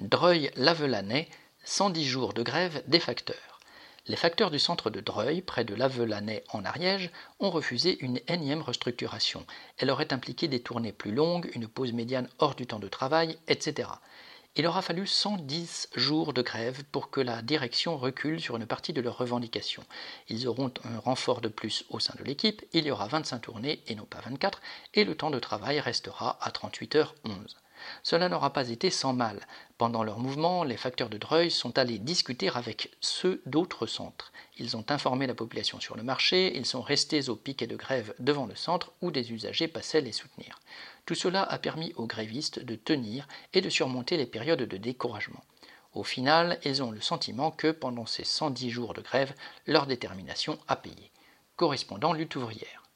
Dreuil-Lavelanais, 110 jours de grève des facteurs. Les facteurs du centre de Dreuil, près de Lavelanais en Ariège, ont refusé une énième restructuration. Elle aurait impliqué des tournées plus longues, une pause médiane hors du temps de travail, etc. Il aura fallu 110 jours de grève pour que la direction recule sur une partie de leurs revendications. Ils auront un renfort de plus au sein de l'équipe, il y aura 25 tournées et non pas 24, et le temps de travail restera à 38 h 11. Cela n'aura pas été sans mal. Pendant leur mouvement, les facteurs de Dreuil sont allés discuter avec ceux d'autres centres. Ils ont informé la population sur le marché, ils sont restés au piquet de grève devant le centre où des usagers passaient les soutenir. Tout cela a permis aux grévistes de tenir et de surmonter les périodes de découragement. Au final, ils ont le sentiment que pendant ces 110 jours de grève, leur détermination a payé. Correspondant lutte ouvrière.